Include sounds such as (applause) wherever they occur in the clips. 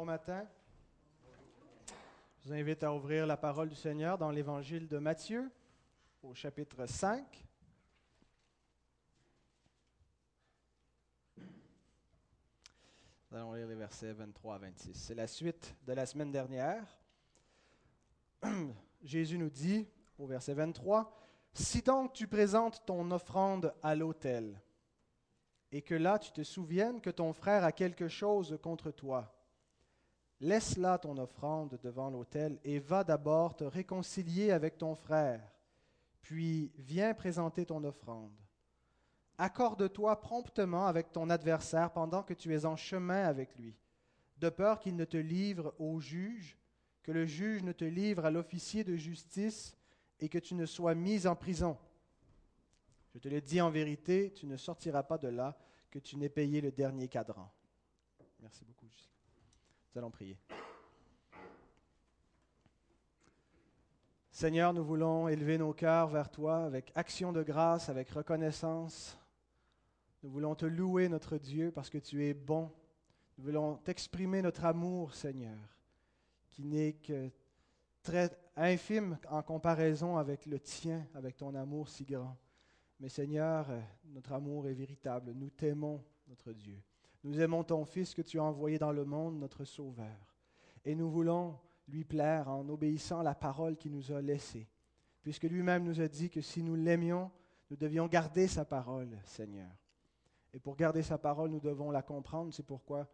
Bon matin. Je vous invite à ouvrir la parole du Seigneur dans l'évangile de Matthieu, au chapitre 5. Nous allons lire les versets 23 à 26. C'est la suite de la semaine dernière. (clears throat) Jésus nous dit au verset 23, Si donc tu présentes ton offrande à l'autel, et que là tu te souviennes que ton frère a quelque chose contre toi, laisse là ton offrande devant l'autel et va d'abord te réconcilier avec ton frère, puis viens présenter ton offrande. Accorde-toi promptement avec ton adversaire pendant que tu es en chemin avec lui, de peur qu'il ne te livre au juge, que le juge ne te livre à l'officier de justice et que tu ne sois mis en prison. Je te le dis en vérité, tu ne sortiras pas de là que tu n'aies payé le dernier cadran. Merci beaucoup, Nous allons prier. Seigneur, nous voulons élever nos cœurs vers toi avec action de grâce, avec reconnaissance. Nous voulons te louer, notre Dieu, parce que tu es bon. Nous voulons t'exprimer notre amour, Seigneur, qui n'est que très infime en comparaison avec le tien, avec ton amour si grand. Mais Seigneur, euh, notre amour est véritable. Nous t'aimons, notre Dieu. Nous aimons ton Fils que tu as envoyé dans le monde, notre Sauveur. Et nous voulons lui plaire en obéissant à la parole qu'il nous a laissée. Puisque lui-même nous a dit que si nous l'aimions, nous devions garder sa parole, Seigneur. Et pour garder sa parole, nous devons la comprendre. C'est pourquoi,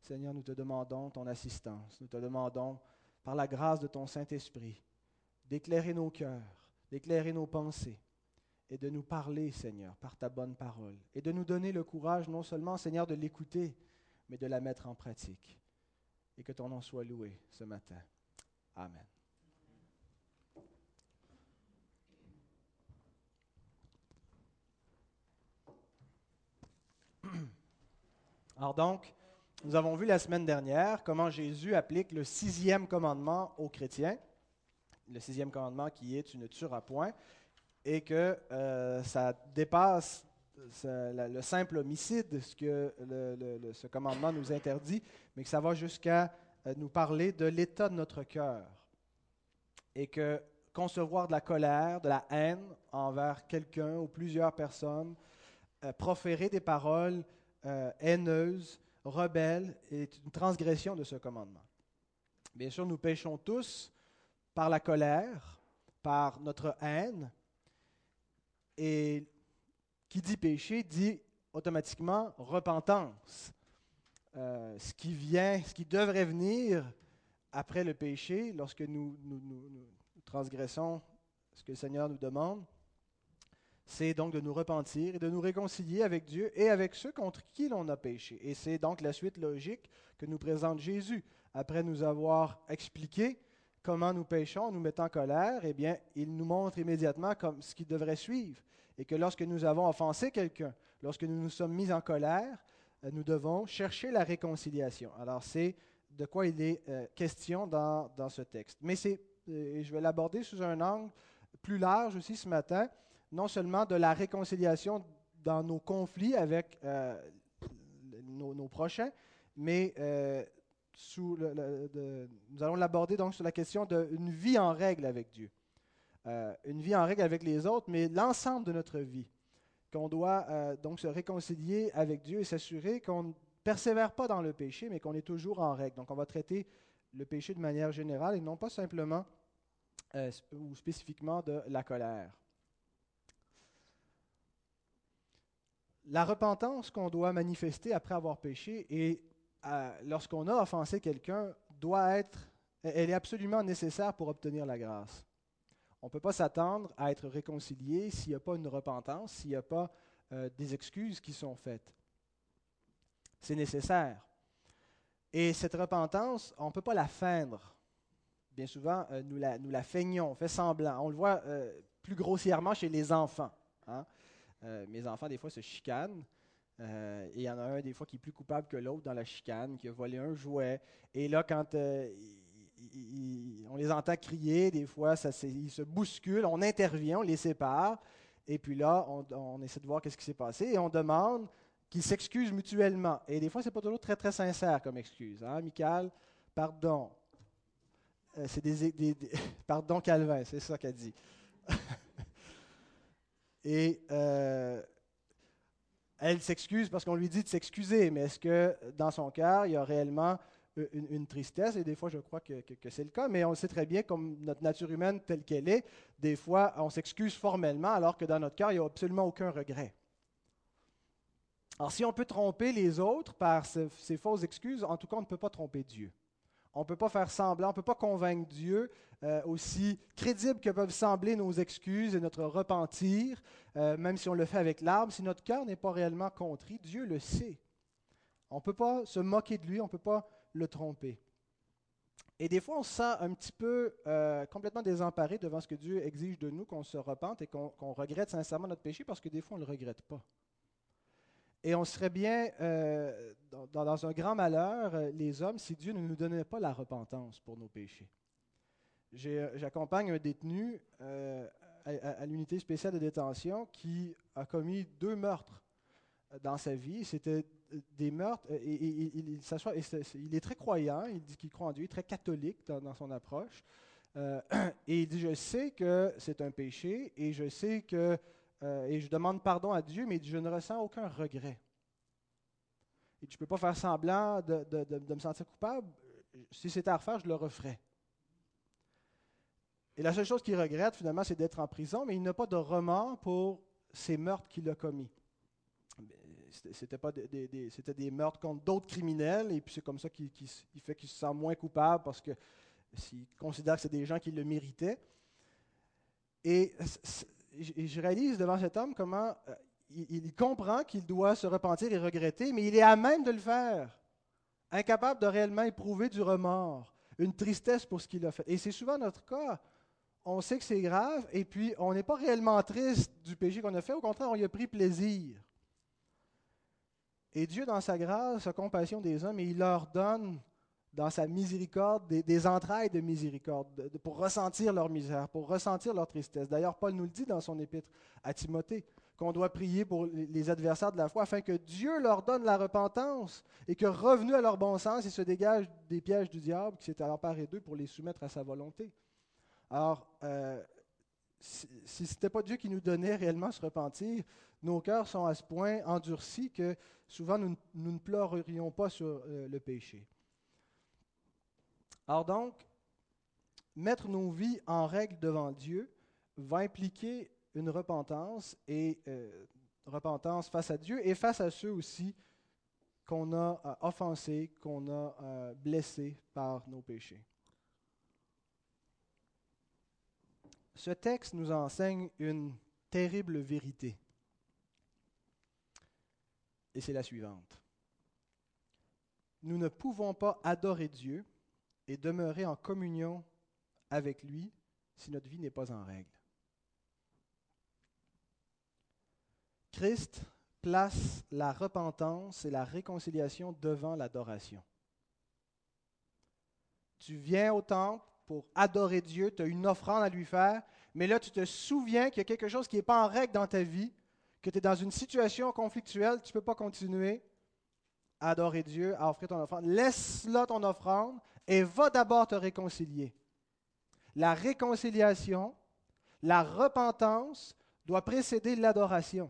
Seigneur, nous te demandons ton assistance. Nous te demandons, par la grâce de ton Saint-Esprit, d'éclairer nos cœurs, d'éclairer nos pensées, et de nous parler, Seigneur, par ta bonne parole, et de nous donner le courage, non seulement, Seigneur, de l'écouter, mais de la mettre en pratique. Et que ton nom soit loué ce matin. Amen. (clears throat) Alors donc, nous avons vu la semaine dernière comment Jésus applique le sixième commandement aux chrétiens. Le sixième commandement qui est tu ne tueras point et que euh, ça dépasse le simple homicide, ce que ce commandement nous interdit, mais que ça va jusqu'à euh, nous parler de l'état de notre cœur. Et que concevoir de la colère, de la haine envers quelqu'un ou plusieurs personnes, euh, proférer des paroles haineuses, rebelles, est une transgression de ce commandement. Bien sûr, nous péchons tous par la colère, par notre haine, et qui dit péché dit automatiquement repentance. Euh, ce qui vient, ce qui devrait venir après le péché, lorsque nous, transgressons ce que le Seigneur nous demande, c'est donc de nous repentir et de nous réconcilier avec Dieu et avec ceux contre qui l'on a péché. Et c'est donc la suite logique que nous présente Jésus. Après nous avoir expliqué comment nous péchons, nous mettons en colère, eh bien, il nous montre immédiatement comme ce qui devrait suivre. Et que lorsque nous avons offensé quelqu'un, lorsque nous nous sommes mis en colère, euh, nous devons chercher la réconciliation. Alors, c'est de quoi il est euh, question dans, dans, ce texte. Mais c'est, euh, je vais l'aborder sous un angle plus large aussi ce matin, non seulement de la réconciliation dans nos conflits avec nos, nos, prochains, mais nous allons l'aborder donc sur la question d'une vie en règle avec Dieu. Euh, une vie en règle avec les autres, mais l'ensemble de notre vie. Qu'on doit euh, donc se réconcilier avec Dieu et s'assurer qu'on ne persévère pas dans le péché, mais qu'on est toujours en règle. Donc on va traiter le péché de manière générale et non pas simplement euh, ou spécifiquement de la colère. La repentance qu'on doit manifester après avoir péché est lorsqu'on a offensé quelqu'un, doit être, elle est absolument nécessaire pour obtenir la grâce. On ne peut pas s'attendre à être réconcilié s'il n'y a pas une repentance, s'il n'y a pas euh, des excuses qui sont faites. C'est nécessaire. Et cette repentance, on ne peut pas la feindre. Bien souvent, euh, nous, la, feignons, on fait semblant. On le voit euh, plus grossièrement chez les enfants. Hein. mes enfants, des fois, se chicanent. Et il y en a un des fois qui est plus coupable que l'autre dans la chicane, qui a volé un jouet. Et là, quand on les entend crier, des fois, ils se bousculent, on intervient, on les sépare. Et puis là, on, essaie de voir qu'est-ce qui s'est passé et on demande qu'ils s'excusent mutuellement. Et des fois, ce n'est pas toujours très, très sincère comme excuse. Hein? Pardon. Euh, c'est des, (laughs) Pardon, Calvin, c'est ça qu'elle dit. (laughs) Et euh, elle s'excuse parce qu'on lui dit de s'excuser, mais est-ce que dans son cœur, il y a réellement une, tristesse? Et des fois, je crois que, c'est le cas, mais on sait très bien, comme notre nature humaine telle qu'elle est, des fois, on s'excuse formellement, alors que dans notre cœur, il n'y a absolument aucun regret. Alors, si on peut tromper les autres par ces fausses excuses, en tout cas, on ne peut pas tromper Dieu. On ne peut pas faire semblant, on ne peut pas convaincre Dieu, euh, aussi crédible que peuvent sembler nos excuses et notre repentir, euh, même si on le fait avec l'arme, si notre cœur n'est pas réellement contrit, Dieu le sait. On ne peut pas se moquer de lui, on ne peut pas le tromper. Et des fois, on se sent un petit peu euh, complètement désemparé devant ce que Dieu exige de nous, qu'on se repente et qu'on regrette sincèrement notre péché, parce que des fois, on ne le regrette pas. Et on serait bien euh, dans, un grand malheur, euh, les hommes, si Dieu ne nous donnait pas la repentance pour nos péchés. J'accompagne un détenu à, l'unité spéciale de détention qui a commis deux meurtres dans sa vie. C'était des meurtres. Et, il, il, est très croyant, il dit qu'il croit en Dieu, il est très catholique dans, son approche. (clears throat) et il dit Je sais que c'est un péché et je sais que euh, et je demande pardon à Dieu, mais je ne ressens aucun regret. Et je ne peux pas faire semblant de, me sentir coupable. Si c'était à refaire, je le referais. Et la seule chose qu'il regrette, finalement, c'est d'être en prison, mais il n'a pas de remords pour ces meurtres qu'il a commis. C'était pas des, c'était des meurtres contre d'autres criminels, et puis c'est comme ça qu'il, fait qu'il se sent moins coupable parce que s'il considère que c'est des gens qui le méritaient. Et je réalise devant cet homme comment euh, il, comprend qu'il doit se repentir et regretter, mais il est à même de le faire, incapable de réellement éprouver du remords, une tristesse pour ce qu'il a fait. Et c'est souvent notre cas. On sait que c'est grave, et puis on n'est pas réellement triste du péché qu'on a fait, au contraire, on y a pris plaisir. Et Dieu, dans sa grâce, sa compassion des hommes, il leur donne dans sa miséricorde, des, entrailles de miséricorde, pour ressentir leur misère, pour ressentir leur tristesse. D'ailleurs, Paul nous le dit dans son épître à Timothée, qu'on doit prier pour les adversaires de la foi, afin que Dieu leur donne la repentance et que, revenus à leur bon sens, ils se dégagent des pièges du diable qui s'est alors paré d'eux pour les soumettre à sa volonté. Alors, euh, si, ce n'était pas Dieu qui nous donnait réellement ce repentir, nos cœurs sont à ce point endurcis que souvent nous, ne pleurerions pas sur euh, le péché. Alors donc, mettre nos vies en règle devant Dieu va impliquer une repentance et euh, repentance face à Dieu et face à ceux aussi qu'on a euh, offensés, qu'on a blessés par nos péchés. Ce texte nous enseigne une terrible vérité. Et c'est la suivante. Nous ne pouvons pas adorer Dieu et demeurer en communion avec lui si notre vie n'est pas en règle. Christ place la repentance et la réconciliation devant l'adoration. Tu viens au temple pour adorer Dieu, tu as une offrande à lui faire, mais là tu te souviens qu'il y a quelque chose qui n'est pas en règle dans ta vie, que tu es dans une situation conflictuelle, tu ne peux pas continuer à adorer Dieu, à offrir ton offrande. Laisse là ton offrande et va d'abord te réconcilier. La réconciliation, la repentance doit précéder l'adoration.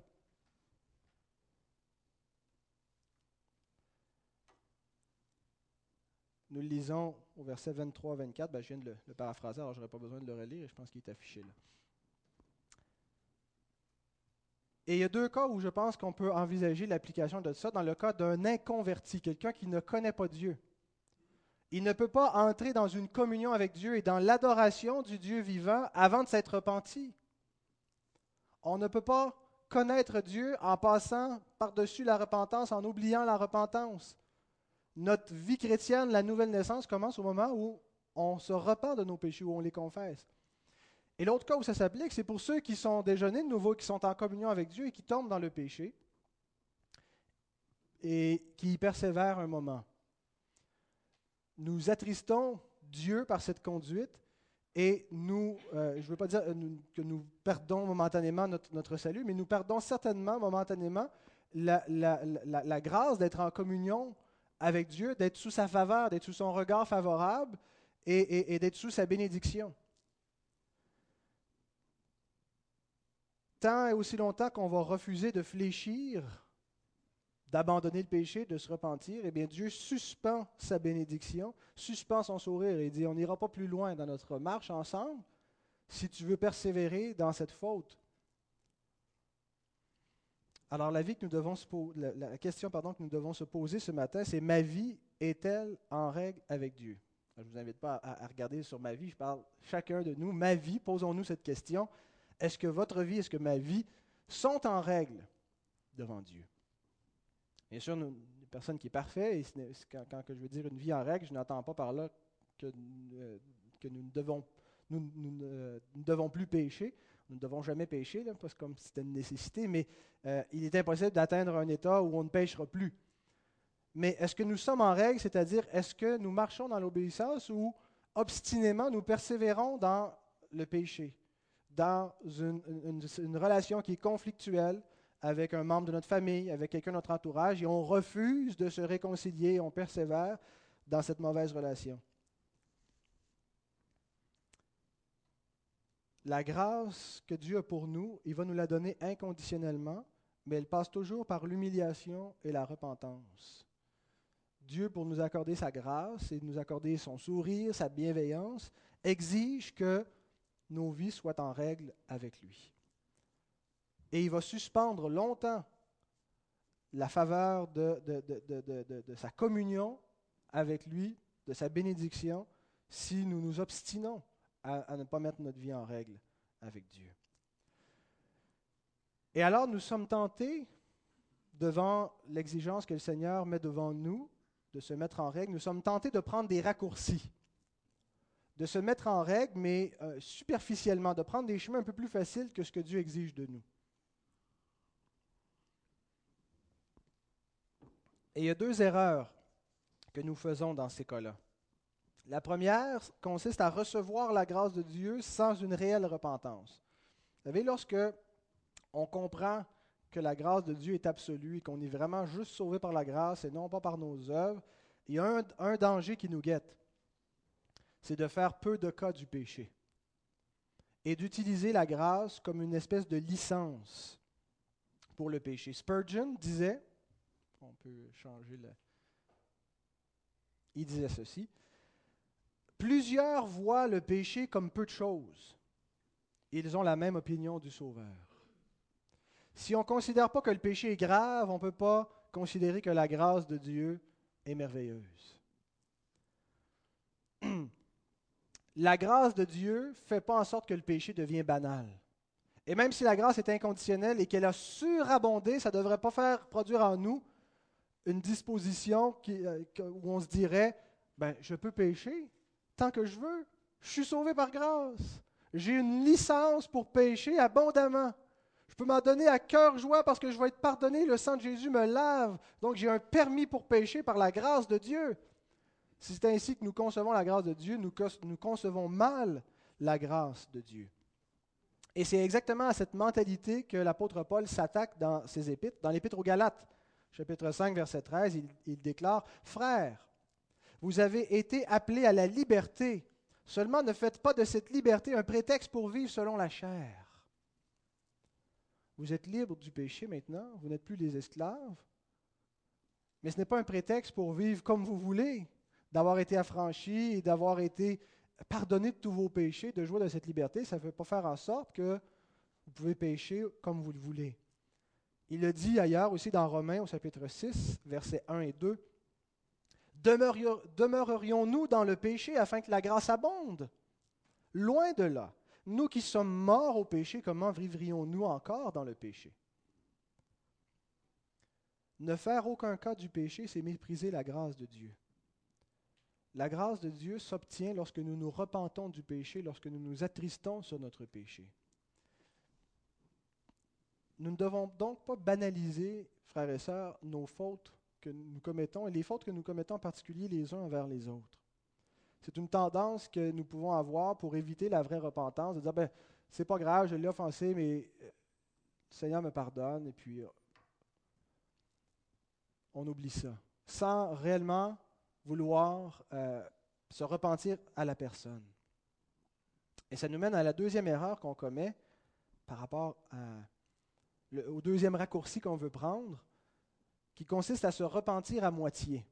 Nous le lisons au verset 23-24. Ben, je viens de le, paraphraser, alors je n'aurai pas besoin de le relire, je pense qu'il est affiché là. Et il y a deux cas où je pense qu'on peut envisager l'application de ça. Dans le cas d'un inconverti, quelqu'un qui ne connaît pas Dieu, il ne peut pas entrer dans une communion avec Dieu et dans l'adoration du Dieu vivant avant de s'être repenti. On ne peut pas connaître Dieu en passant par-dessus la repentance, en oubliant la repentance. Notre vie chrétienne, la nouvelle naissance, commence au moment où on se repent de nos péchés, où on les confesse. Et l'autre cas où ça s'applique, c'est pour ceux qui sont déjeunés de nouveau, qui sont en communion avec Dieu et qui tombent dans le péché et qui y persévèrent un moment nous attristons Dieu par cette conduite et nous, euh, je ne veux pas dire euh, que nous perdons momentanément notre, salut, mais nous perdons certainement momentanément la, la- grâce d'être en communion avec Dieu, d'être sous sa faveur, d'être sous son regard favorable et, d'être sous sa bénédiction. Tant et aussi longtemps qu'on va refuser de fléchir, d'abandonner le péché, de se repentir, eh bien Dieu suspend sa bénédiction, suspend son sourire et dit, on n'ira pas plus loin dans notre marche ensemble si tu veux persévérer dans cette faute. Alors la vie que nous devons se la, question pardon, que nous devons se poser ce matin, c'est ma vie est-elle en règle avec Dieu? Je ne vous invite pas à, regarder sur ma vie, je parle chacun de nous. Ma vie, posons-nous cette question. Est-ce que votre vie, est-ce que ma vie sont en règle devant Dieu? Bien sûr, nous, une personne qui est parfaite, et quand, quand je veux dire une vie en règle, je n'entends pas par là que, euh, nous ne devons plus pécher. Nous ne devons jamais pécher, parce que comme c'était une nécessité, mais euh, il est impossible d'atteindre un état où on ne pêchera plus. Mais est-ce que nous sommes en règle, c'est-à-dire est-ce que nous marchons dans l'obéissance ou obstinément nous persévérons dans le péché, dans une relation qui est conflictuelle avec un membre de notre famille, avec quelqu'un de notre entourage, et on refuse de se réconcilier, on persévère dans cette mauvaise relation? La grâce que Dieu a pour nous, il va nous la donner inconditionnellement, mais elle passe toujours par l'humiliation et la repentance. Dieu, pour nous accorder sa grâce et nous accorder son sourire, sa bienveillance, exige que nos vies soient en règle avec lui. Et il va suspendre longtemps la faveur de, sa communion avec lui, de sa bénédiction, si nous nous obstinons à, ne pas mettre notre vie en règle avec Dieu. Et alors nous sommes tentés, devant l'exigence que le Seigneur met devant nous, de se mettre en règle, nous sommes tentés de prendre des raccourcis, de se mettre en règle, mais euh, superficiellement, de prendre des chemins un peu plus faciles que ce que Dieu exige de nous. Et il y a deux erreurs que nous faisons dans ces cas-là. La première consiste à recevoir la grâce de Dieu sans une réelle repentance. Vous savez, lorsque on comprend que la grâce de Dieu est absolue et qu'on est vraiment juste sauvé par la grâce et non pas par nos œuvres, il y a un, danger qui nous guette. C'est de faire peu de cas du péché et d'utiliser la grâce comme une espèce de licence pour le péché. Spurgeon disait, on peut changer le... Il disait ceci, Plusieurs voient le péché comme peu de choses. Ils ont la même opinion du Sauveur. Si on ne considère pas que le péché est grave, on ne peut pas considérer que la grâce de Dieu est merveilleuse. (clears throat) La grâce de Dieu ne fait pas en sorte que le péché devient banal. Et même si la grâce est inconditionnelle et qu'elle a surabondé, ça ne devrait pas faire produire en nous une disposition qui, euh, où on se dirait, ben, je peux pécher que je veux. Je suis sauvé par grâce. J'ai une licence pour pécher abondamment. Je peux m'en donner à cœur joie parce que je vais être pardonné. Le sang de Jésus me lave. Donc j'ai un permis pour pécher par la grâce de Dieu. Si c'est ainsi que nous concevons la grâce de Dieu, nous concevons mal la grâce de Dieu. Et c'est exactement à cette mentalité que l'apôtre Paul s'attaque dans ses épîtres. Dans l'épître aux Galates, chapitre 5, verset 13, il, il déclare, Frères, vous avez été appelés à la liberté. Seulement ne faites pas de cette liberté un prétexte pour vivre selon la chair. Vous êtes libres du péché maintenant, vous n'êtes plus des esclaves. Mais ce n'est pas un prétexte pour vivre comme vous voulez, d'avoir été affranchi et d'avoir été pardonné de tous vos péchés, de jouir de cette liberté. Ça ne veut pas faire en sorte que vous pouvez pécher comme vous le voulez. Il le dit ailleurs aussi dans Romains au chapitre 6, versets 1 et 2. Demeurerions-nous dans le péché afin que la grâce abonde? Loin de là. Nous qui sommes morts au péché, comment vivrions-nous encore dans le péché? Ne faire aucun cas du péché, c'est mépriser la grâce de Dieu. La grâce de Dieu s'obtient lorsque nous nous repentons du péché, lorsque nous nous attristons sur notre péché. Nous ne devons donc pas banaliser, frères et sœurs, nos fautes que nous commettons et les fautes que nous commettons en particulier les uns envers les autres. C'est une tendance que nous pouvons avoir pour éviter la vraie repentance, de dire, ben, c'est pas grave, je l'ai offensé, mais euh, le Seigneur me pardonne, et puis euh, on oublie ça, sans réellement vouloir euh, se repentir à la personne. Et ça nous mène à la deuxième erreur qu'on commet par rapport au deuxième raccourci qu'on veut prendre, qui consiste à se repentir à moitié.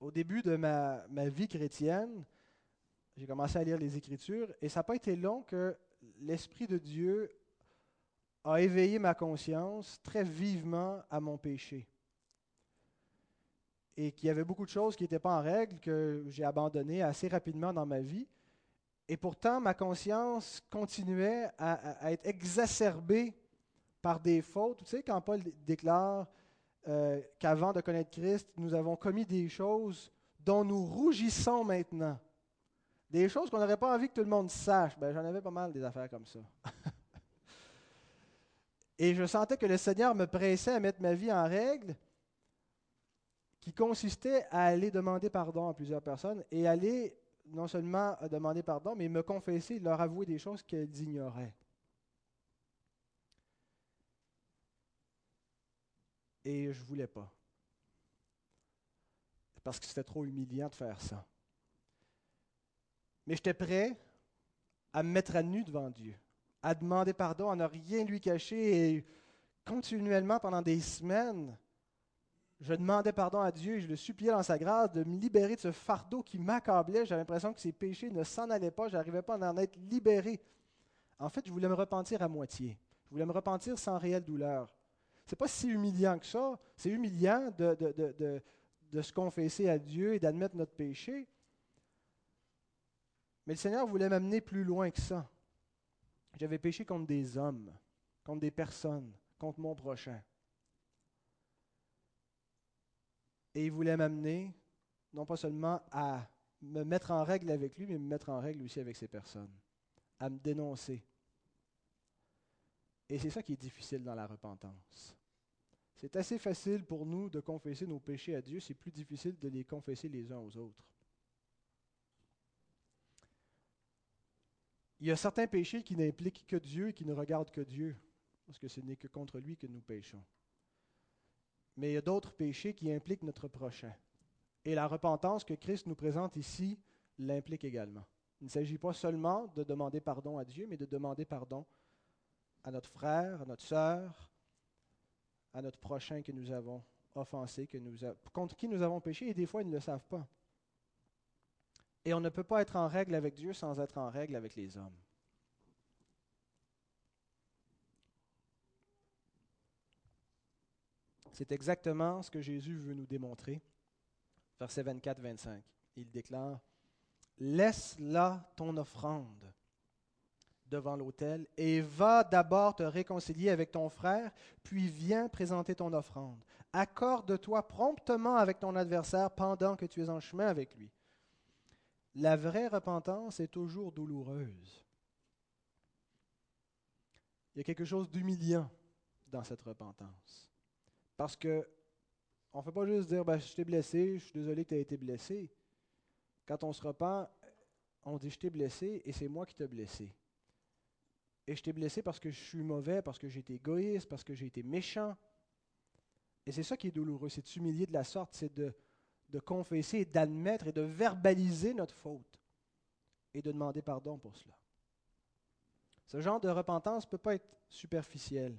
Au début de ma, ma vie chrétienne, j'ai commencé à lire les Écritures et ça n'a pas été long que l'Esprit de Dieu a éveillé ma conscience très vivement à mon péché. Et qu'il y avait beaucoup de choses qui n'étaient pas en règle, que j'ai abandonnées assez rapidement dans ma vie. Et pourtant, ma conscience continuait à, être exacerbée par des fautes. Tu sais, quand Paul déclare euh, qu'avant de connaître Christ, nous avons commis des choses dont nous rougissons maintenant. Des choses qu'on n'aurait pas envie que tout le monde sache. Ben, j'en avais pas mal des affaires comme ça. (laughs) Et je sentais que le Seigneur me pressait à mettre ma vie en règle, qui consistait à aller demander pardon à plusieurs personnes et aller non seulement demander pardon, mais me confesser, leur avouer des choses qu'elles ignoraient. Et je ne voulais pas. Parce que c'était trop humiliant de faire ça. Mais j'étais prêt à me mettre à nu devant Dieu, à demander pardon, à ne rien lui cacher. Et continuellement, pendant des semaines, je demandais pardon à Dieu et je le suppliais dans sa grâce de me libérer de ce fardeau qui m'accablait. J'avais l'impression que ces péchés ne s'en allaient pas, je n'arrivais pas à en être libéré. En fait, je voulais me repentir à moitié. Je voulais me repentir sans réelle douleur. Ce n'est pas si humiliant que ça. C'est humiliant de, de, de, se confesser à Dieu et d'admettre notre péché. Mais le Seigneur voulait m'amener plus loin que ça. J'avais péché contre des hommes, contre des personnes, contre mon prochain. Et il voulait m'amener, non pas seulement à me mettre en règle avec lui, mais me mettre en règle aussi avec ces personnes, à me dénoncer. Et c'est ça qui est difficile dans la repentance. C'est assez facile pour nous de confesser nos péchés à Dieu, c'est plus difficile de les confesser les uns aux autres. Il y a certains péchés qui n'impliquent que Dieu et qui ne regardent que Dieu, parce que ce n'est que contre lui que nous péchons. Mais il y a d'autres péchés qui impliquent notre prochain. Et la repentance que Christ nous présente ici l'implique également. Il ne s'agit pas seulement de demander pardon à Dieu, mais de demander pardon à notre frère, à notre sœur, à notre prochain que nous avons offensé, que nous contre qui nous avons péché, et des fois ils ne le savent pas. Et on ne peut pas être en règle avec Dieu sans être en règle avec les hommes. C'est exactement ce que Jésus veut nous démontrer. Verset 24-25. Il déclare, Laisse là ton offrande devant l'autel et va d'abord te réconcilier avec ton frère, puis viens présenter ton offrande. Accorde-toi promptement avec ton adversaire pendant que tu es en chemin avec lui. La vraie repentance est toujours douloureuse. Il y a quelque chose d'humiliant dans cette repentance. Parce que on ne fait pas juste dire ben, Je t'ai blessé, je suis désolé que tu aies été blessé. Quand on se repent, on dit Je t'ai blessé et c'est moi qui t'ai blessé. Et je t'ai blessé parce que je suis mauvais, parce que j'ai été égoïste, parce que j'ai été méchant. Et c'est ça qui est douloureux, c'est de s'humilier de la sorte, c'est de, confesser, d'admettre et de verbaliser notre faute et de demander pardon pour cela. Ce genre de repentance ne peut pas être superficielle.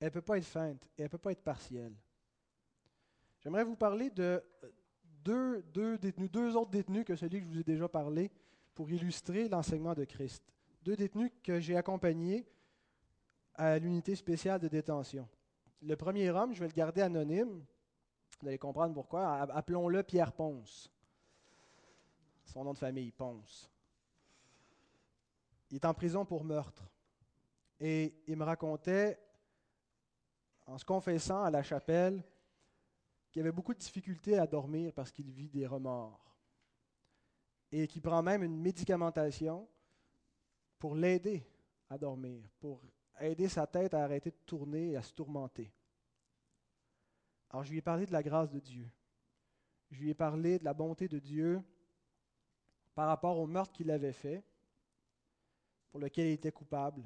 Elle ne peut pas être feinte et elle ne peut pas être partielle. J'aimerais vous parler de deux, détenus, deux autres détenus que celui que je vous ai déjà parlé pour illustrer l'enseignement de Christ. Deux détenus que j'ai accompagnés à l'unité spéciale de détention. Le premier homme, je vais le garder anonyme, vous allez comprendre pourquoi. Appelons-le Pierre Ponce. Son nom de famille, Ponce. Il est en prison pour meurtre. Et il me racontait, en se confessant à la chapelle, qu'il avait beaucoup de difficultés à dormir parce qu'il vit des remords. Et qu'il prend même une médicamentation pour l'aider à dormir, pour aider sa tête à arrêter de tourner et à se tourmenter. Alors je lui ai parlé de la grâce de Dieu. Je lui ai parlé de la bonté de Dieu par rapport au meurtre qu'il avait fait, pour lequel il était coupable.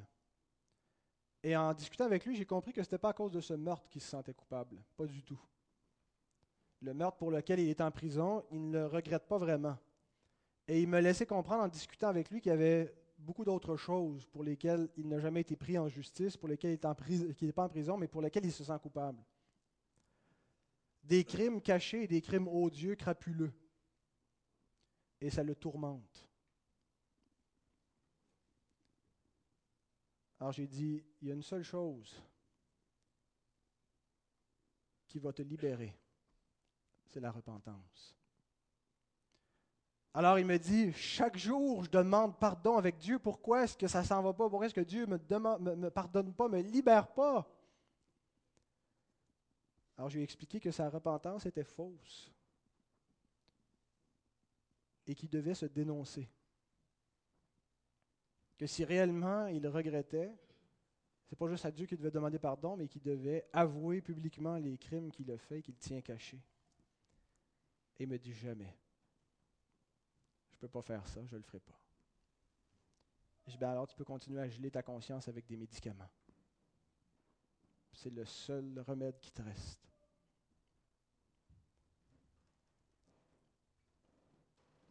Et en discutant avec lui, j'ai compris que ce n'était pas à cause de ce meurtre qu'il se sentait coupable. Pas du tout. Le meurtre pour lequel il est en prison, il ne le regrette pas vraiment. Et il me laissait comprendre en discutant avec lui qu'il y avait beaucoup d'autres choses pour lesquelles il n'a jamais été pris en justice, pour lesquelles il n'est pas en prison, mais pour lesquelles il se sent coupable. Des crimes cachés des crimes odieux, crapuleux. Et ça le tourmente. Alors j'ai dit, il y a une seule chose qui va te libérer, c'est la repentance. Alors il me dit, chaque jour, je demande pardon avec Dieu. Pourquoi est-ce que ça s'en va pas? Pourquoi est-ce que Dieu me, me, me pardonne pas, me libère pas? Alors je lui ai expliqué que sa repentance était fausse et qu'il devait se dénoncer. Que si réellement il regrettait, c'est pas juste à Dieu qu'il devait demander pardon, mais qu'il devait avouer publiquement les crimes qu'il a faits et qu'il tient cachés. Et il me dit jamais peux pas faire ça, je le ferai pas. Je dis, ben alors tu peux continuer à geler ta conscience avec des médicaments. C'est le seul remède qui te reste.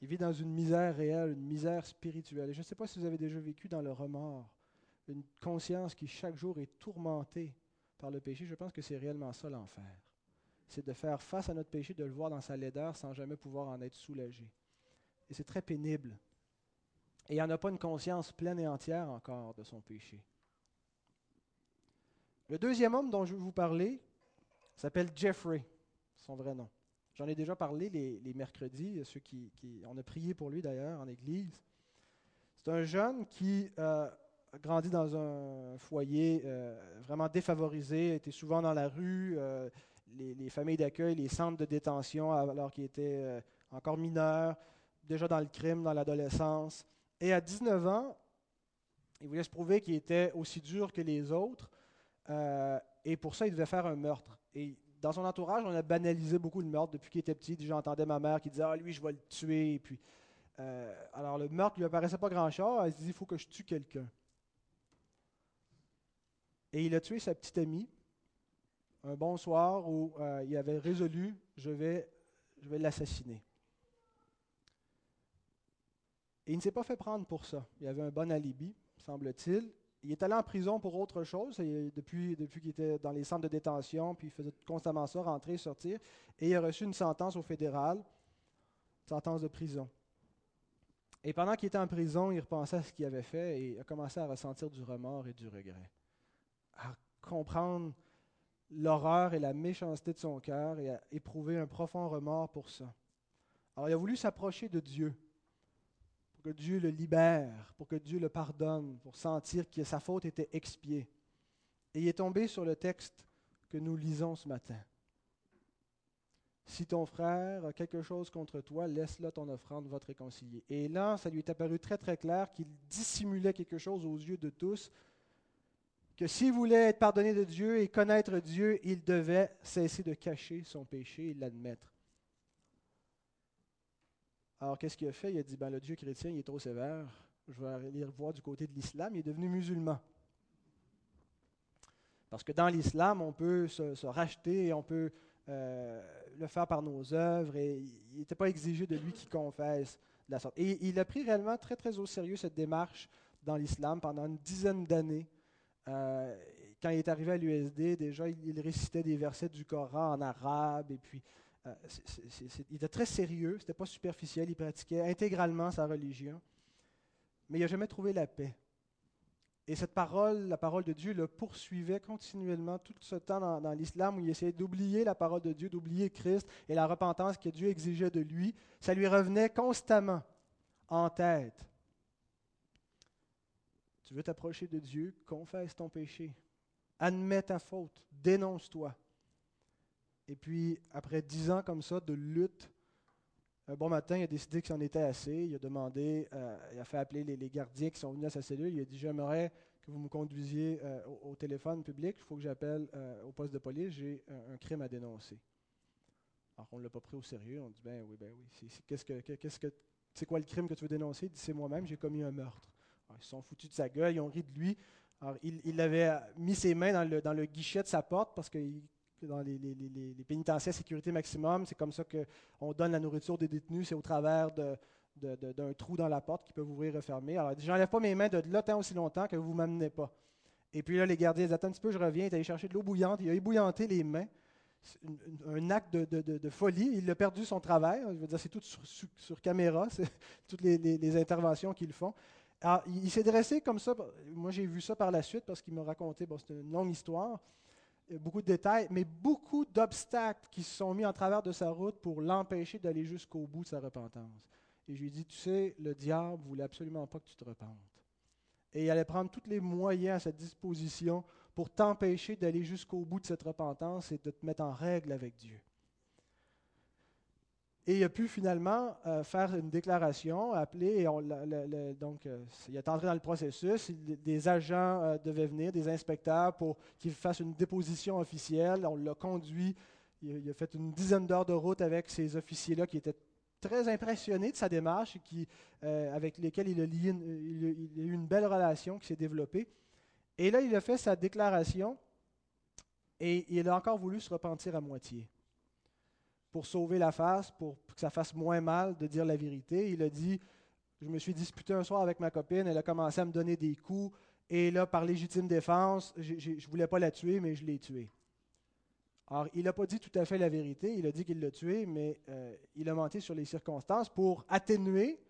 Il vit dans une misère réelle, une misère spirituelle. Et je ne sais pas si vous avez déjà vécu dans le remords, une conscience qui chaque jour est tourmentée par le péché. Je pense que c'est réellement ça l'enfer. C'est de faire face à notre péché, de le voir dans sa laideur sans jamais pouvoir en être soulagé. Et c'est très pénible. Et il n'en a pas une conscience pleine et entière encore de son péché. Le deuxième homme dont je vais vous parler s'appelle Jeffrey, son vrai nom. J'en ai déjà parlé les, mercredis, ceux qui, On a prié pour lui d'ailleurs en église. C'est un jeune qui euh, a grandi dans un foyer euh, vraiment défavorisé, était souvent dans la rue, euh, les, les, familles d'accueil, les centres de détention alors qu'il était encore mineur déjà dans le crime, dans l'adolescence. Et à 19 ans, il voulait se prouver qu'il était aussi dur que les autres. Euh, et pour ça, il devait faire un meurtre. Et dans son entourage, on a banalisé beaucoup le meurtre depuis qu'il était petit. J'entendais ma mère qui disait Ah, lui, je vais le tuer. Et puis, euh, alors, le meurtre lui apparaissait pas grand-chose. Elle se dit Il faut que je tue quelqu'un. Et il a tué sa petite amie un bon soir où euh, il avait résolu Je vais, je vais l'assassiner. Il ne s'est pas fait prendre pour ça. Il avait un bon alibi, semble-t-il. Il est allé en prison pour autre chose depuis, depuis qu'il était dans les centres de détention, puis il faisait constamment ça, rentrer, sortir. Et il a reçu une sentence au fédéral, sentence de prison. Et pendant qu'il était en prison, il repensait à ce qu'il avait fait et a commencé à ressentir du remords et du regret. À comprendre l'horreur et la méchanceté de son cœur et à éprouver un profond remords pour ça. Alors il a voulu s'approcher de Dieu pour que Dieu le libère, pour que Dieu le pardonne, pour sentir que sa faute était expiée. Et il est tombé sur le texte que nous lisons ce matin. Si ton frère a quelque chose contre toi, laisse-le ton offrande, va te réconcilier. Et là, ça lui est apparu très très clair qu'il dissimulait quelque chose aux yeux de tous, que s'il voulait être pardonné de Dieu et connaître Dieu, il devait cesser de cacher son péché et l'admettre. Alors, qu'est-ce qu'il a fait? Il a dit, ben, le Dieu chrétien, il est trop sévère. Je vais aller voir du côté de l'islam. Il est devenu musulman. Parce que dans l'islam, on peut se, racheter et on peut euh, le faire par nos œuvres. Et il n'était pas exigé de lui qui confesse de la sorte. Et il a pris réellement très, très au sérieux cette démarche dans l'islam pendant une dizaine d'années. Euh, quand il est arrivé à l'USD, déjà, il, il, récitait des versets du Coran en arabe. Et puis, euh, il était très sérieux, c'était pas superficiel, il pratiquait intégralement sa religion, mais il n'a jamais trouvé la paix. Et cette parole, la parole de Dieu, le poursuivait continuellement tout ce temps dans, dans l'islam où il essayait d'oublier la parole de Dieu, d'oublier Christ et la repentance que Dieu exigeait de lui. Ça lui revenait constamment en tête. Tu veux t'approcher de Dieu, confesse ton péché, admets ta faute, dénonce-toi. Et puis, après dix ans comme ça de lutte, un bon matin, il a décidé que c'en était assez. Il a demandé, euh, il a fait appeler les, gardiens qui sont venus à sa cellule. Il a dit J'aimerais que vous me conduisiez euh, au, téléphone public. Il faut que j'appelle euh, au poste de police. J'ai un, crime à dénoncer. Alors, on ne l'a pas pris au sérieux. On dit Ben oui, ben oui. Que, qu'est-ce que, c'est quoi le crime que tu veux dénoncer? Il dit C'est moi-même, j'ai commis un meurtre. ils se sont foutus de sa gueule, ils ont ri de lui. Alors, il, avait mis ses mains dans le, dans le, guichet de sa porte parce que dans les, les, sécurité maximum, c'est comme ça qu'on donne la nourriture des détenus, c'est au travers d'un trou dans la porte qui peut ouvrir et refermer. Alors, je n'enlève pas mes mains de là tant aussi longtemps que vous ne m'amenez pas. Et puis là, les gardiens disent Attends un petit peu, je reviens. Il est allé chercher de l'eau bouillante. Il a ébouillanté les mains. Un, acte de, folie. Il a perdu son travail. Je veux dire, c'est tout sur, caméra, c'est (laughs) toutes les, interventions qu'ils font. Alors, il, s'est dressé comme ça. Moi, j'ai vu ça par la suite parce qu'il m'a raconté. Bon, c'est une longue histoire, beaucoup de détails, mais beaucoup d'obstacles qui se sont mis en travers de sa route pour l'empêcher d'aller jusqu'au bout de sa repentance. Et je lui ai dit, tu sais, le diable voulait absolument pas que tu te repentes. Et il allait prendre tous les moyens à sa disposition pour t'empêcher d'aller jusqu'au bout de cette repentance et de te mettre en règle avec Dieu. Et il a pu finalement euh, faire une déclaration, appeler, et donc euh, il est entré dans le processus. Des agents euh, devaient venir, des inspecteurs, pour qu'il fasse une déposition officielle. On l'a conduit. Il, a fait une dizaine d'heures de route avec ces officiers-là qui étaient très impressionné de sa démarche, euh, avec lesquels il a, lié il, a, eu une belle relation qui s'est développée. Et là, il a fait sa déclaration et il a encore voulu se repentir à moitié. Pour sauver la face, pour que ça fasse moins mal de dire la vérité, il a dit, je me suis disputé un soir avec ma copine, elle a commencé à me donner des coups, et là, par légitime défense, je ne voulais pas la tuer, mais je l'ai tuée. Alors, il n'a pas dit tout à fait la vérité, il a dit qu'il l'a tué, mais euh, il a menti sur les circonstances pour atténuer,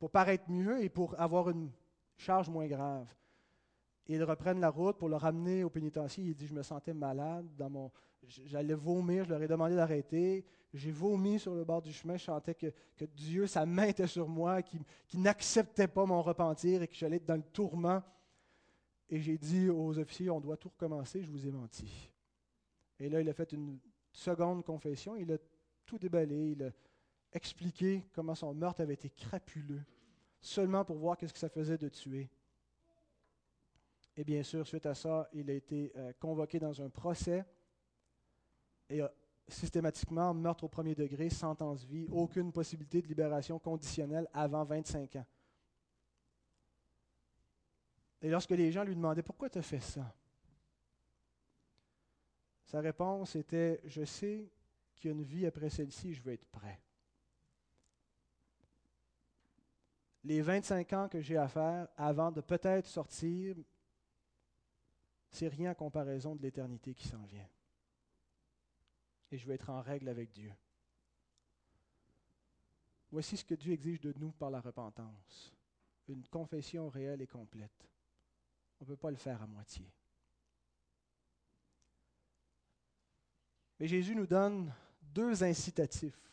pour paraître mieux et pour avoir une charge moins grave. ils reprennent la route pour le ramener au pénitencier. Il dit, je me sentais malade, dans mon, j'allais vomir, je leur ai demandé d'arrêter. J'ai vomi sur le bord du chemin, je sentais que, Dieu, sa main était sur moi, qu'il qui n'acceptait pas mon repentir et que j'allais être dans le tourment. Et j'ai dit aux officiers, on doit tout recommencer, je vous ai menti. Et là, il a fait une seconde confession. Il a tout déballé. Il a expliqué comment son meurtre avait été crapuleux, seulement pour voir qu'est-ce que ça faisait de tuer. Et bien sûr, suite à ça, il a été euh, convoqué dans un procès et systématiquement meurtre au premier degré, sentence vie, aucune possibilité de libération conditionnelle avant 25 ans. Et lorsque les gens lui demandaient pourquoi tu as fait ça, sa réponse était, je sais qu'il y a une vie après celle-ci, je veux être prêt. Les 25 ans que j'ai à faire avant de peut-être sortir, c'est rien en comparaison de l'éternité qui s'en vient. Et je veux être en règle avec Dieu. Voici ce que Dieu exige de nous par la repentance. Une confession réelle et complète. On ne peut pas le faire à moitié. Mais Jésus nous donne deux incitatifs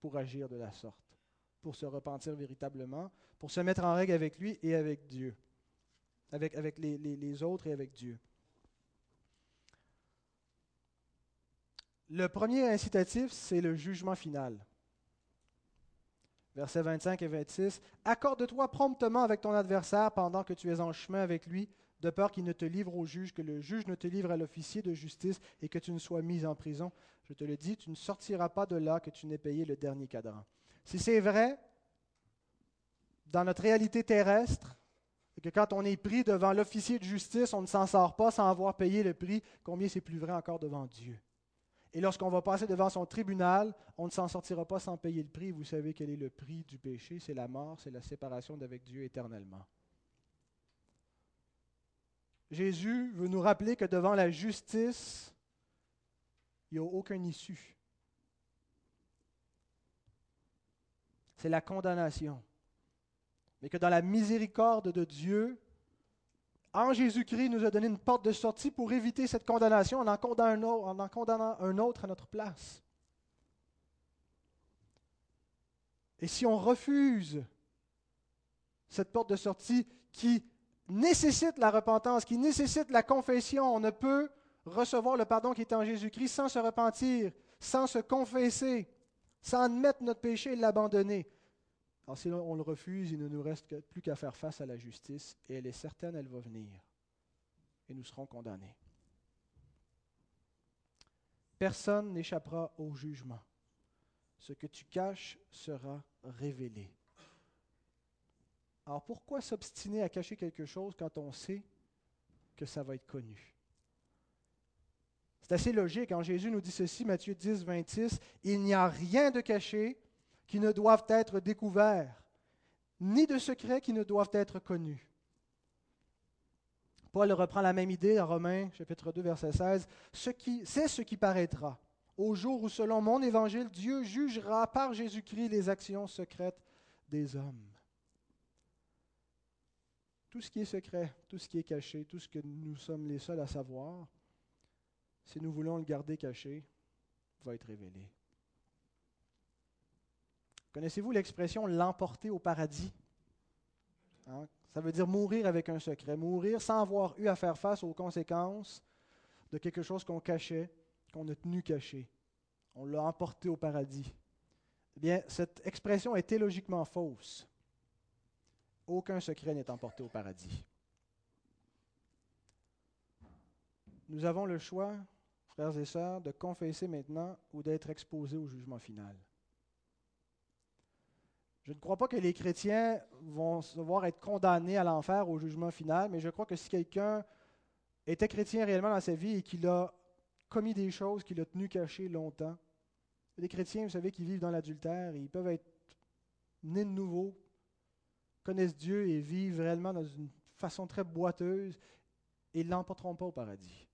pour agir de la sorte, pour se repentir véritablement, pour se mettre en règle avec lui et avec Dieu, avec, les autres et avec Dieu. Le premier incitatif, c'est le jugement final. Versets 25 et 26. Accorde-toi promptement avec ton adversaire pendant que tu es en chemin avec lui, de peur qu'il ne te livre au juge, que le juge ne te livre à l'officier de justice et que tu ne sois mis en prison. Je te le dis, tu ne sortiras pas de là que tu n'aies payé le dernier cadran. Si c'est vrai, dans notre réalité terrestre, que quand on est pris devant l'officier de justice, on ne s'en sort pas sans avoir payé le prix, combien c'est plus vrai encore devant Dieu? Et lorsqu'on va passer devant son tribunal, on ne s'en sortira pas sans payer le prix. Vous savez quel est le prix du péché, c'est la mort, c'est la séparation d'avec Dieu éternellement. Jésus veut nous rappeler que devant la justice, il n'y a aucun issue. C'est la condamnation. Mais que dans la miséricorde de Dieu, en Jésus-Christ, nous a donné une porte de sortie pour éviter cette condamnation en en condamnant un autre à notre place. Et si on refuse cette porte de sortie qui nécessite la repentance, qui nécessite la confession. On ne peut recevoir le pardon qui est en Jésus-Christ sans se repentir, sans se confesser, sans admettre notre péché et l'abandonner. Alors si on le refuse, il ne nous reste plus qu'à faire face à la justice, et elle est certaine, elle va venir, et nous serons condamnés. Personne n'échappera au jugement. Ce que tu caches sera révélé. Alors pourquoi s'obstiner à cacher quelque chose quand on sait que ça va être connu? C'est assez logique. Quand Jésus nous dit ceci, Matthieu 10, 26, Il n'y a rien de caché qui ne doive être découvert, ni de secret qui ne doivent être connus. Paul reprend la même idée en Romains chapitre 2 verset 16. Ce qui, c'est ce qui paraîtra au jour où, selon mon évangile, Dieu jugera par Jésus-Christ les actions secrètes des hommes. Tout ce qui est secret, tout ce qui est caché, tout ce que nous sommes les seuls à savoir, si nous voulons le garder caché, va être révélé. Connaissez-vous l'expression l'emporter au paradis hein? Ça veut dire mourir avec un secret, mourir sans avoir eu à faire face aux conséquences de quelque chose qu'on cachait, qu'on a tenu caché. On l'a emporté au paradis. Eh bien, cette expression est théologiquement fausse. Aucun secret n'est emporté au paradis. Nous avons le choix, frères et sœurs, de confesser maintenant ou d'être exposés au jugement final. Je ne crois pas que les chrétiens vont se voir être condamnés à l'enfer au jugement final, mais je crois que si quelqu'un était chrétien réellement dans sa vie et qu'il a commis des choses qu'il a tenues cachées longtemps, les chrétiens, vous savez, qui vivent dans l'adultère, ils peuvent être nés de nouveau, connaissent Dieu et vivent réellement dans une façon très boiteuse ils ne l'emporteront pas au paradis.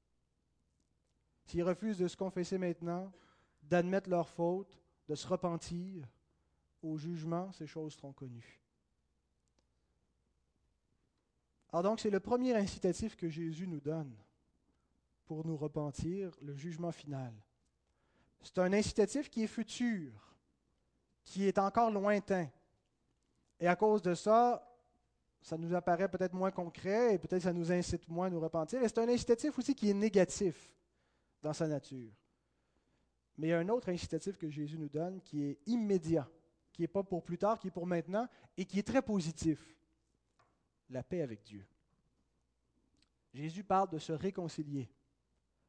S'ils refusent de se confesser maintenant, d'admettre leur faute, de se repentir, au jugement, ces choses seront connues. Alors donc, c'est le premier incitatif que Jésus nous donne pour nous repentir, le jugement final. C'est un incitatif qui est futur, qui est encore lointain. Et à cause de ça, ça nous apparaît peut-être moins concret et peut-être ça nous incite moins à nous repentir. Et c'est un incitatif aussi qui est négatif dans sa nature. Mais il y a un autre incitatif que Jésus nous donne qui est immédiat qui n'est pas pour plus tard, qui est pour maintenant, et qui est très positif. La paix avec Dieu. Jésus parle de se réconcilier,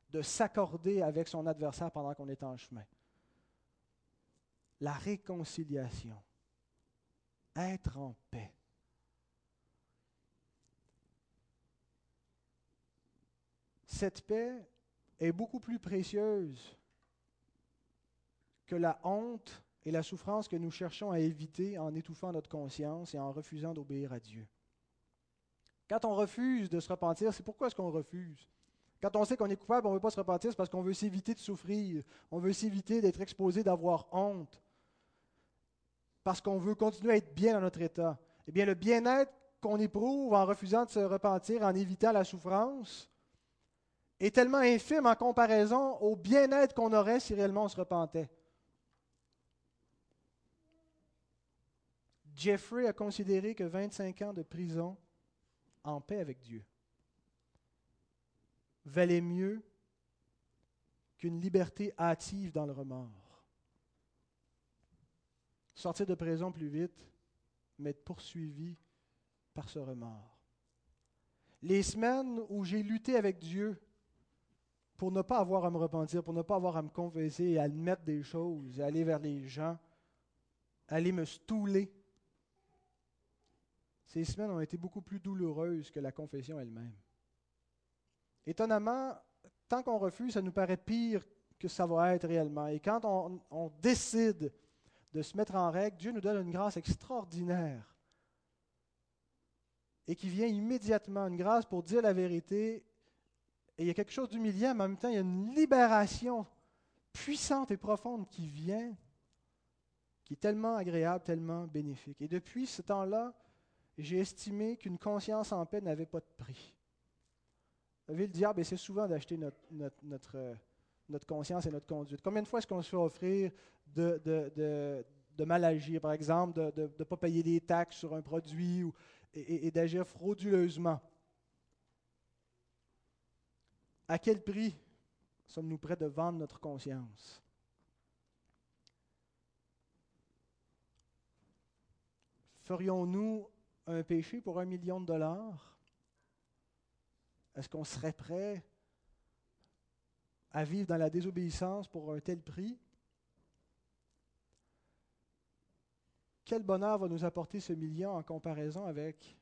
de s'accorder avec son adversaire pendant qu'on est en chemin. La réconciliation. Être en paix. Cette paix est beaucoup plus précieuse que la honte et la souffrance que nous cherchons à éviter en étouffant notre conscience et en refusant d'obéir à Dieu. Quand on refuse de se repentir, c'est pourquoi est-ce qu'on refuse? Quand on sait qu'on est coupable, on ne veut pas se repentir, c'est parce qu'on veut s'éviter de souffrir, on veut s'éviter d'être exposé, d'avoir honte, parce qu'on veut continuer à être bien dans notre état. Eh bien, le bien-être qu'on éprouve en refusant de se repentir, en évitant la souffrance, est tellement infime en comparaison au bien-être qu'on aurait si réellement on se repentait. Jeffrey a considéré que 25 ans de prison en paix avec Dieu valait mieux qu'une liberté hâtive dans le remords. Sortir de prison plus vite, mais être poursuivi par ce remords. Les semaines où j'ai lutté avec Dieu pour ne pas avoir à me repentir, pour ne pas avoir à me confesser et à admettre des choses, aller vers les gens, aller me stouler, ces semaines ont été beaucoup plus douloureuses que la confession elle-même. Étonnamment, tant qu'on refuse, ça nous paraît pire que ça va être réellement. Et quand on, décide de se mettre en règle, Dieu nous donne une grâce extraordinaire et qui vient immédiatement, une grâce pour dire la vérité. Et il y a quelque chose d'humiliant, mais en même temps, il y a une libération puissante et profonde qui vient, qui est tellement agréable, tellement bénéfique. Et depuis ce temps-là, j'ai estimé qu'une conscience en paix n'avait pas de prix. Vous savez, le diable essaie souvent d'acheter notre, notre, euh, notre, conscience et notre conduite. Combien de fois est-ce qu'on se fait offrir de, de, de, mal agir, par exemple, de ne pas payer des taxes sur un produit ou, et, et d'agir frauduleusement? À quel prix sommes-nous prêts de vendre notre conscience? Ferions-nous un péché pour un million de dollars? Est-ce qu'on serait prêt à vivre dans la désobéissance pour un tel prix? Quel bonheur va nous apporter ce million en comparaison avec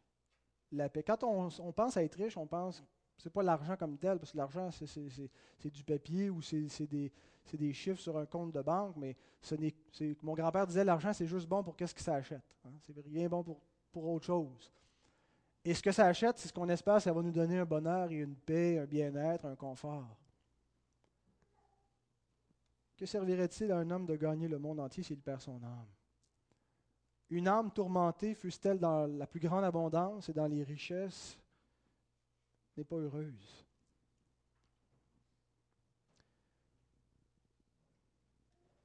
la paix? Quand on, pense à être riche, on pense Ce n'est pas l'argent comme tel, parce que l'argent, c'est du papier ou c'est des, chiffres sur un compte de banque, mais ce mon grand-père disait l'argent, c'est juste bon pour qu'est-ce que ça achète. Hein. C'est rien bon pour, pour autre chose. Et ce que ça achète, c'est ce qu'on espère, ça va nous donner un bonheur et une paix, un bien-être, un confort. Que servirait-il à un homme de gagner le monde entier s'il perd son âme? Une âme tourmentée, fût-elle dans la plus grande abondance et dans les richesses, n'est pas heureuse.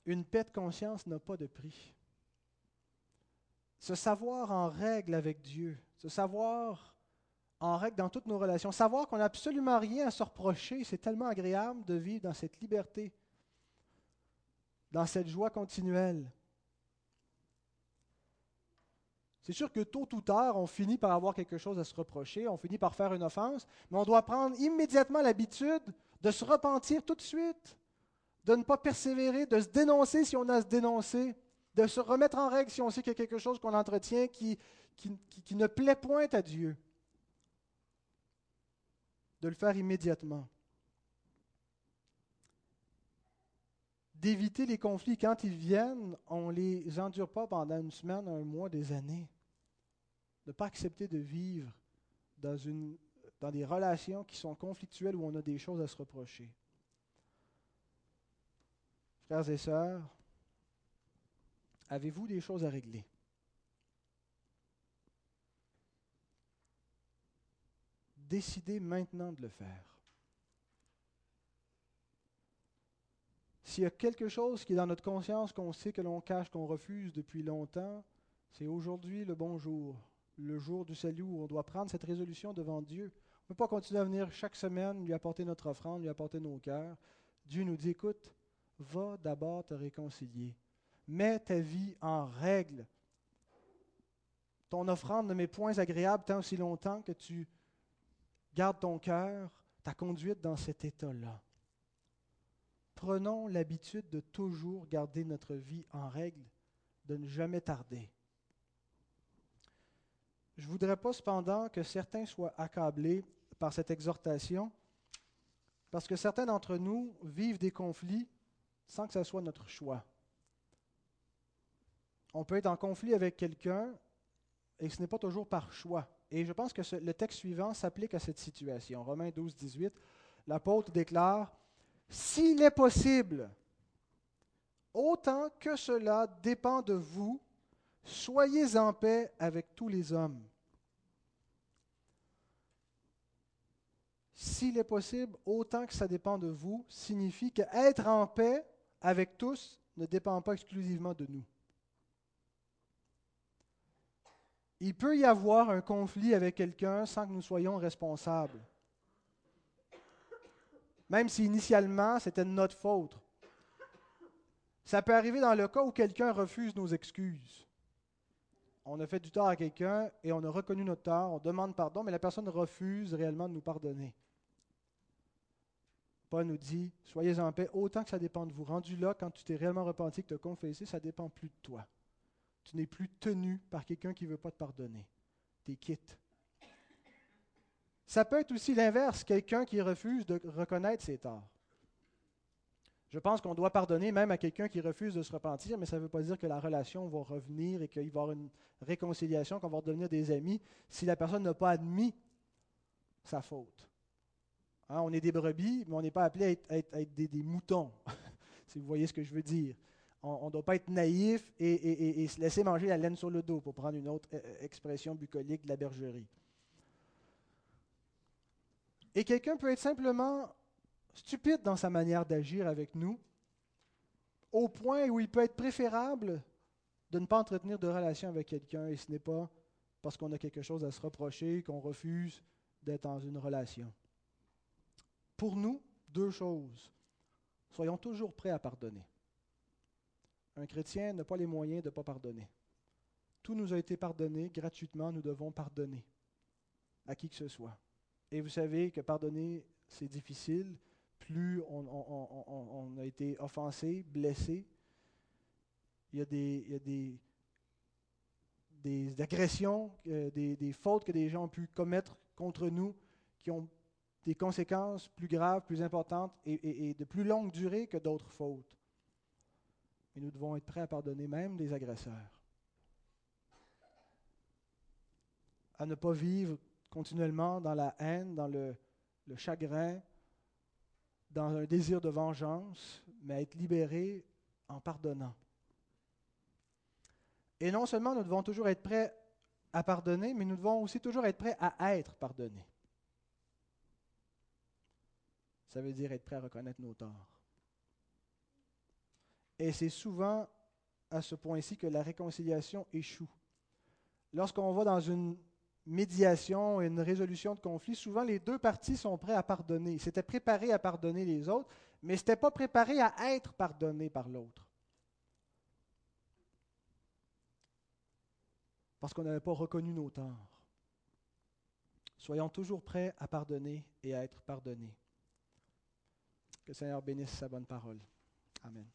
Une paix de conscience n'a pas de prix. Se savoir en règle avec Dieu, se savoir en règle dans toutes nos relations, savoir qu'on n'a absolument rien à se reprocher, c'est tellement agréable de vivre dans cette liberté, dans cette joie continuelle. C'est sûr que tôt ou tard, on finit par avoir quelque chose à se reprocher, on finit par faire une offense, mais on doit prendre immédiatement l'habitude de se repentir tout de suite, de ne pas persévérer, de se dénoncer si on a à se dénoncer, de se remettre en règle si on sait qu'il y a quelque chose qu'on entretient qui, qui, ne plaît point à Dieu. De le faire immédiatement. D'éviter les conflits quand ils viennent, on ne les endure pas pendant une semaine, un mois, des années. De ne pas accepter de vivre dans, une, dans des relations qui sont conflictuelles où on a des choses à se reprocher. Frères et sœurs, avez-vous des choses à régler? décidez maintenant de le faire. S'il y a quelque chose qui est dans notre conscience qu'on sait que l'on cache, qu'on refuse depuis longtemps, c'est aujourd'hui le bon jour, le jour du salut où on doit prendre cette résolution devant Dieu. On ne peut pas continuer à venir chaque semaine lui apporter notre offrande, lui apporter nos cœurs. Dieu nous dit, écoute, va d'abord te réconcilier. Mets ta vie en règle. Ton offrande ne met point agréable tant aussi longtemps que tu Garde ton cœur, ta conduite dans cet état-là. Prenons l'habitude de toujours garder notre vie en règle, de ne jamais tarder. Je ne voudrais pas cependant que certains soient accablés par cette exhortation, parce que certains d'entre nous vivent des conflits sans que ce soit notre choix. On peut être en conflit avec quelqu'un et ce n'est pas toujours par choix. Et je pense que le texte suivant s'applique à cette situation. Romains 12, 18, l'apôtre déclare, S'il est possible, autant que cela dépend de vous, soyez en paix avec tous les hommes. S'il est possible, autant que ça dépend de vous, signifie qu'être en paix avec tous ne dépend pas exclusivement de nous. Il peut y avoir un conflit avec quelqu'un sans que nous soyons responsables. Même si initialement c'était notre faute. Ça peut arriver dans le cas où quelqu'un refuse nos excuses. On a fait du tort à quelqu'un et on a reconnu notre tort, on demande pardon, mais la personne refuse réellement de nous pardonner. Paul nous dit, soyez en paix autant que ça dépend de vous. Rendu là, quand tu t'es réellement repenti, que tu as confessé, ça dépend plus de toi. Tu n'es plus tenu par quelqu'un qui ne veut pas te pardonner. Tu es quitte. Ça peut être aussi l'inverse, quelqu'un qui refuse de reconnaître ses torts. Je pense qu'on doit pardonner même à quelqu'un qui refuse de se repentir, mais ça ne veut pas dire que la relation va revenir et qu'il va y avoir une réconciliation, qu'on va devenir des amis si la personne n'a pas admis sa faute. Hein, on est des brebis, mais on n'est pas appelé à être, des, moutons, (laughs) si vous voyez ce que je veux dire on ne doit pas être naïf et, se laisser manger la laine sur le dos, pour prendre une autre euh, euh, expression bucolique de la bergerie. Et quelqu'un peut être simplement stupide dans sa manière d'agir avec nous, au point où il peut être préférable de ne pas entretenir de relation avec quelqu'un, et ce n'est pas parce qu'on a quelque chose à se reprocher qu'on refuse d'être dans une relation. Pour nous, deux choses. Soyons toujours prêts à pardonner. Un chrétien n'a pas les moyens de ne pas pardonner. Tout nous a été pardonné gratuitement, nous devons pardonner à qui que ce soit. Et vous savez que pardonner, c'est difficile. Plus on, a été offensé, blessé, il y a des, agressions, euh, des, fautes que des gens ont pu commettre contre nous qui ont des conséquences plus graves, plus importantes et de plus longue durée que d'autres fautes. Mais nous devons être prêts à pardonner même les agresseurs. À ne pas vivre continuellement dans la haine, dans le, le chagrin, dans un désir de vengeance, mais à être libérés en pardonnant. Et non seulement nous devons toujours être prêts à pardonner, mais nous devons aussi toujours être prêts à être pardonnés. Ça veut dire être prêt à reconnaître nos torts. Et c'est souvent à ce point-ci que la réconciliation échoue. Lorsqu'on va dans une médiation, une résolution de conflit, souvent les deux parties sont prêts à pardonner. Ils s'étaient préparés à pardonner les autres, mais ils n'étaient pas préparés à être pardonnés par l'autre. Parce qu'on n'avait pas reconnu nos torts. Soyons toujours prêts à pardonner et à être pardonnés. Que le Seigneur bénisse sa bonne parole. Amen.